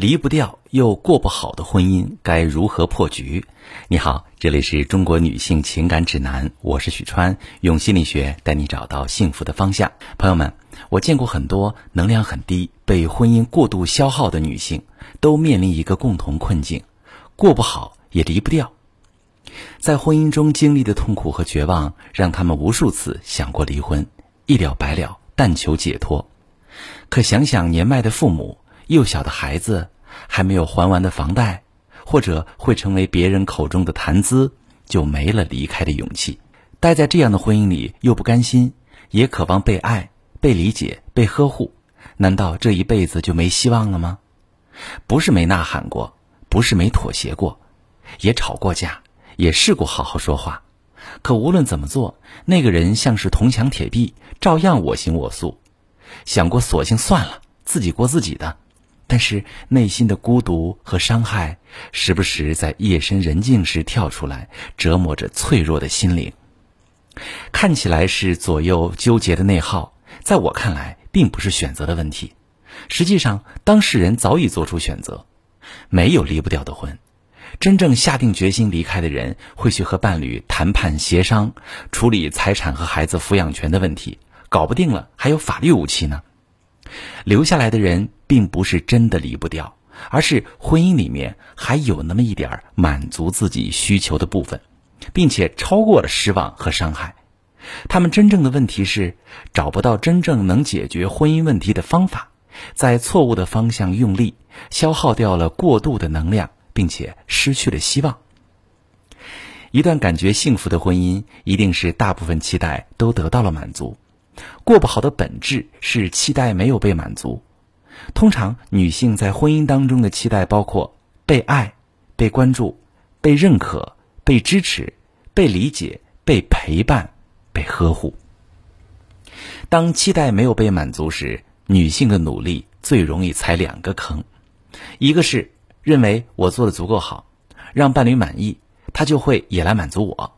离不掉又过不好的婚姻该如何破局？你好，这里是中国女性情感指南，我是许川，用心理学带你找到幸福的方向。朋友们，我见过很多能量很低、被婚姻过度消耗的女性，都面临一个共同困境：过不好也离不掉。在婚姻中经历的痛苦和绝望，让他们无数次想过离婚，一了百了，但求解脱。可想想年迈的父母。幼小的孩子还没有还完的房贷，或者会成为别人口中的谈资，就没了离开的勇气。待在这样的婚姻里，又不甘心，也渴望被爱、被理解、被呵护。难道这一辈子就没希望了吗？不是没呐喊过，不是没妥协过，也吵过架，也试过好好说话。可无论怎么做，那个人像是铜墙铁壁，照样我行我素。想过索性算了，自己过自己的。但是内心的孤独和伤害，时不时在夜深人静时跳出来，折磨着脆弱的心灵。看起来是左右纠结的内耗，在我看来，并不是选择的问题。实际上，当事人早已做出选择，没有离不掉的婚。真正下定决心离开的人，会去和伴侣谈判协商，处理财产和孩子抚养权的问题。搞不定了，还有法律武器呢。留下来的人并不是真的离不掉，而是婚姻里面还有那么一点满足自己需求的部分，并且超过了失望和伤害。他们真正的问题是找不到真正能解决婚姻问题的方法，在错误的方向用力，消耗掉了过度的能量，并且失去了希望。一段感觉幸福的婚姻，一定是大部分期待都得到了满足。过不好的本质是期待没有被满足。通常，女性在婚姻当中的期待包括被爱、被关注、被认可、被支持、被理解、被陪伴、被呵护。当期待没有被满足时，女性的努力最容易踩两个坑：一个是认为我做的足够好，让伴侣满意，他就会也来满足我。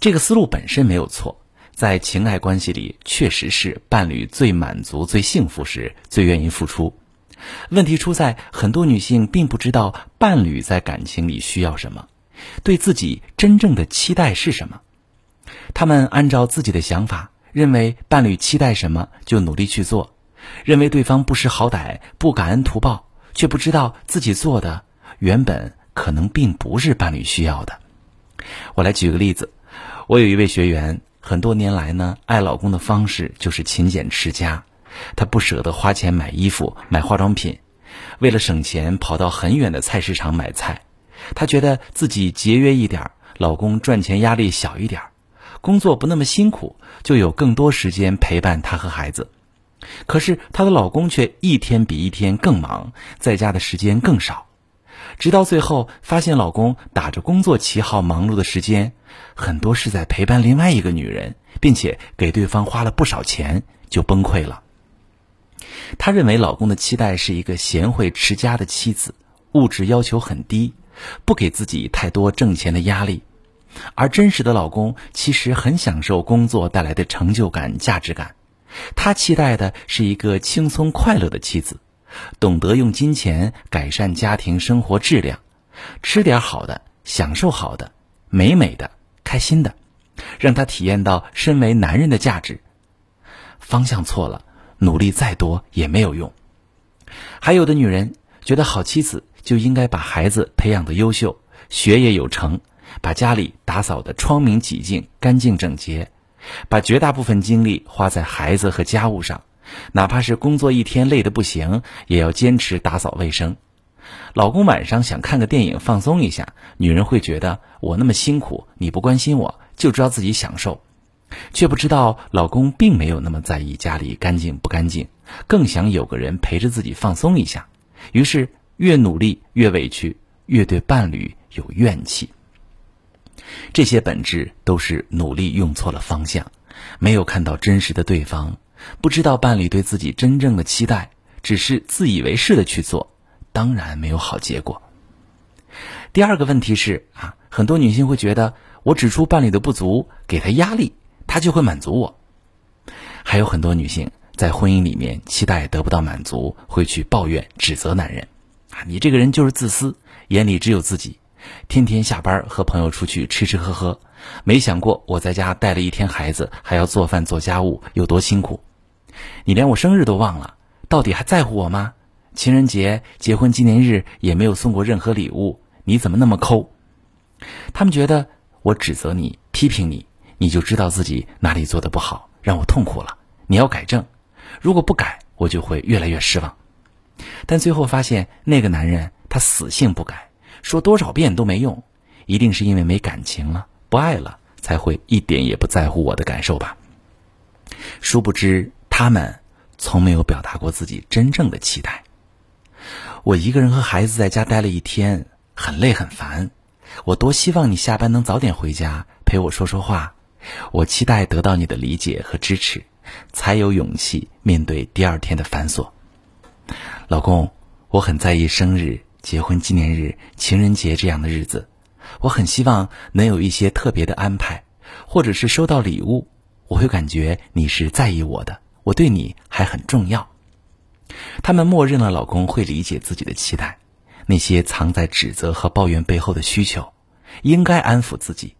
这个思路本身没有错。在情爱关系里，确实是伴侣最满足、最幸福时最愿意付出。问题出在很多女性并不知道伴侣在感情里需要什么，对自己真正的期待是什么。她们按照自己的想法，认为伴侣期待什么就努力去做，认为对方不识好歹、不感恩图报，却不知道自己做的原本可能并不是伴侣需要的。我来举个例子，我有一位学员。很多年来呢，爱老公的方式就是勤俭持家，她不舍得花钱买衣服、买化妆品，为了省钱跑到很远的菜市场买菜。她觉得自己节约一点，老公赚钱压力小一点，工作不那么辛苦，就有更多时间陪伴她和孩子。可是她的老公却一天比一天更忙，在家的时间更少。直到最后，发现老公打着工作旗号忙碌的时间，很多是在陪伴另外一个女人，并且给对方花了不少钱，就崩溃了。她认为老公的期待是一个贤惠持家的妻子，物质要求很低，不给自己太多挣钱的压力，而真实的老公其实很享受工作带来的成就感、价值感。他期待的是一个轻松快乐的妻子。懂得用金钱改善家庭生活质量，吃点好的，享受好的，美美的，开心的，让他体验到身为男人的价值。方向错了，努力再多也没有用。还有的女人觉得好妻子就应该把孩子培养的优秀，学业有成，把家里打扫的窗明几净、干净整洁，把绝大部分精力花在孩子和家务上。哪怕是工作一天累得不行，也要坚持打扫卫生。老公晚上想看个电影放松一下，女人会觉得我那么辛苦，你不关心我，就知道自己享受，却不知道老公并没有那么在意家里干净不干净，更想有个人陪着自己放松一下。于是越努力越委屈，越对伴侣有怨气。这些本质都是努力用错了方向，没有看到真实的对方。不知道伴侣对自己真正的期待，只是自以为是的去做，当然没有好结果。第二个问题是啊，很多女性会觉得我指出伴侣的不足，给他压力，他就会满足我。还有很多女性在婚姻里面期待得不到满足，会去抱怨指责男人，啊，你这个人就是自私，眼里只有自己，天天下班和朋友出去吃吃喝喝，没想过我在家带了一天孩子，还要做饭做家务，有多辛苦。你连我生日都忘了，到底还在乎我吗？情人节、结婚纪念日也没有送过任何礼物，你怎么那么抠？他们觉得我指责你、批评你，你就知道自己哪里做的不好，让我痛苦了。你要改正，如果不改，我就会越来越失望。但最后发现，那个男人他死性不改，说多少遍都没用，一定是因为没感情了，不爱了，才会一点也不在乎我的感受吧。殊不知，他们从没有表达过自己真正的期待。我一个人和孩子在家待了一天，很累很烦。我多希望你下班能早点回家陪我说说话。我期待得到你的理解和支持，才有勇气面对第二天的繁琐。老公，我很在意生日、结婚纪念日、情人节这样的日子，我很希望能有一些特别的安排，或者是收到礼物，我会感觉你是在意我的，我对你还很重要。他们默认了老公会理解自己的期待，那些藏在指责和抱怨背后的需求，应该安抚自己，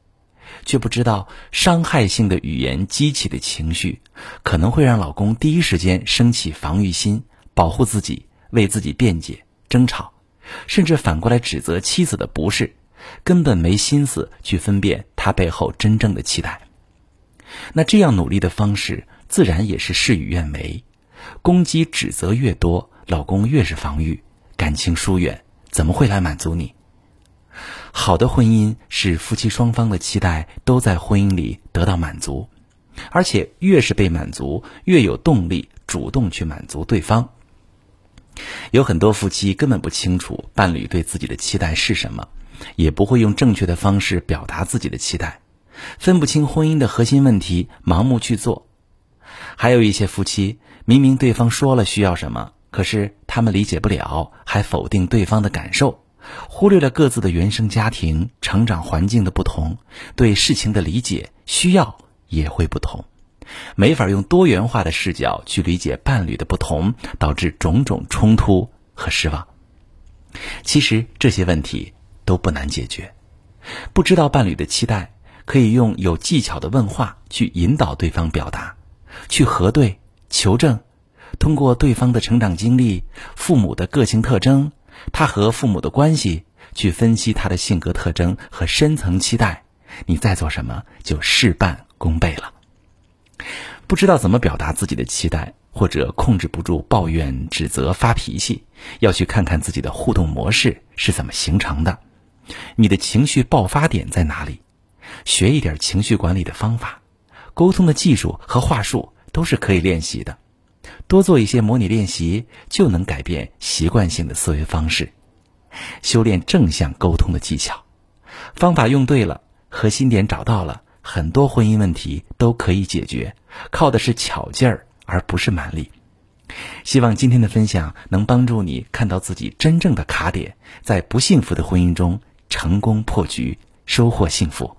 却不知道伤害性的语言激起的情绪，可能会让老公第一时间升起防御心，保护自己，为自己辩解、争吵，甚至反过来指责妻子的不是，根本没心思去分辨他背后真正的期待。那这样努力的方式，自然也是事与愿违。攻击指责越多，老公越是防御，感情疏远，怎么会来满足你？好的婚姻是夫妻双方的期待都在婚姻里得到满足，而且越是被满足，越有动力主动去满足对方。有很多夫妻根本不清楚伴侣对自己的期待是什么，也不会用正确的方式表达自己的期待，分不清婚姻的核心问题，盲目去做。还有一些夫妻。明明对方说了需要什么，可是他们理解不了，还否定对方的感受，忽略了各自的原生家庭、成长环境的不同，对事情的理解需要也会不同，没法用多元化的视角去理解伴侣的不同，导致种种冲突和失望。其实这些问题都不难解决，不知道伴侣的期待，可以用有技巧的问话去引导对方表达，去核对。求证，通过对方的成长经历、父母的个性特征、他和父母的关系，去分析他的性格特征和深层期待，你再做什么就事半功倍了。不知道怎么表达自己的期待，或者控制不住抱怨、指责、发脾气，要去看看自己的互动模式是怎么形成的，你的情绪爆发点在哪里？学一点情绪管理的方法，沟通的技术和话术。都是可以练习的，多做一些模拟练习，就能改变习惯性的思维方式，修炼正向沟通的技巧。方法用对了，核心点找到了，很多婚姻问题都可以解决，靠的是巧劲儿，而不是蛮力。希望今天的分享能帮助你看到自己真正的卡点，在不幸福的婚姻中成功破局，收获幸福。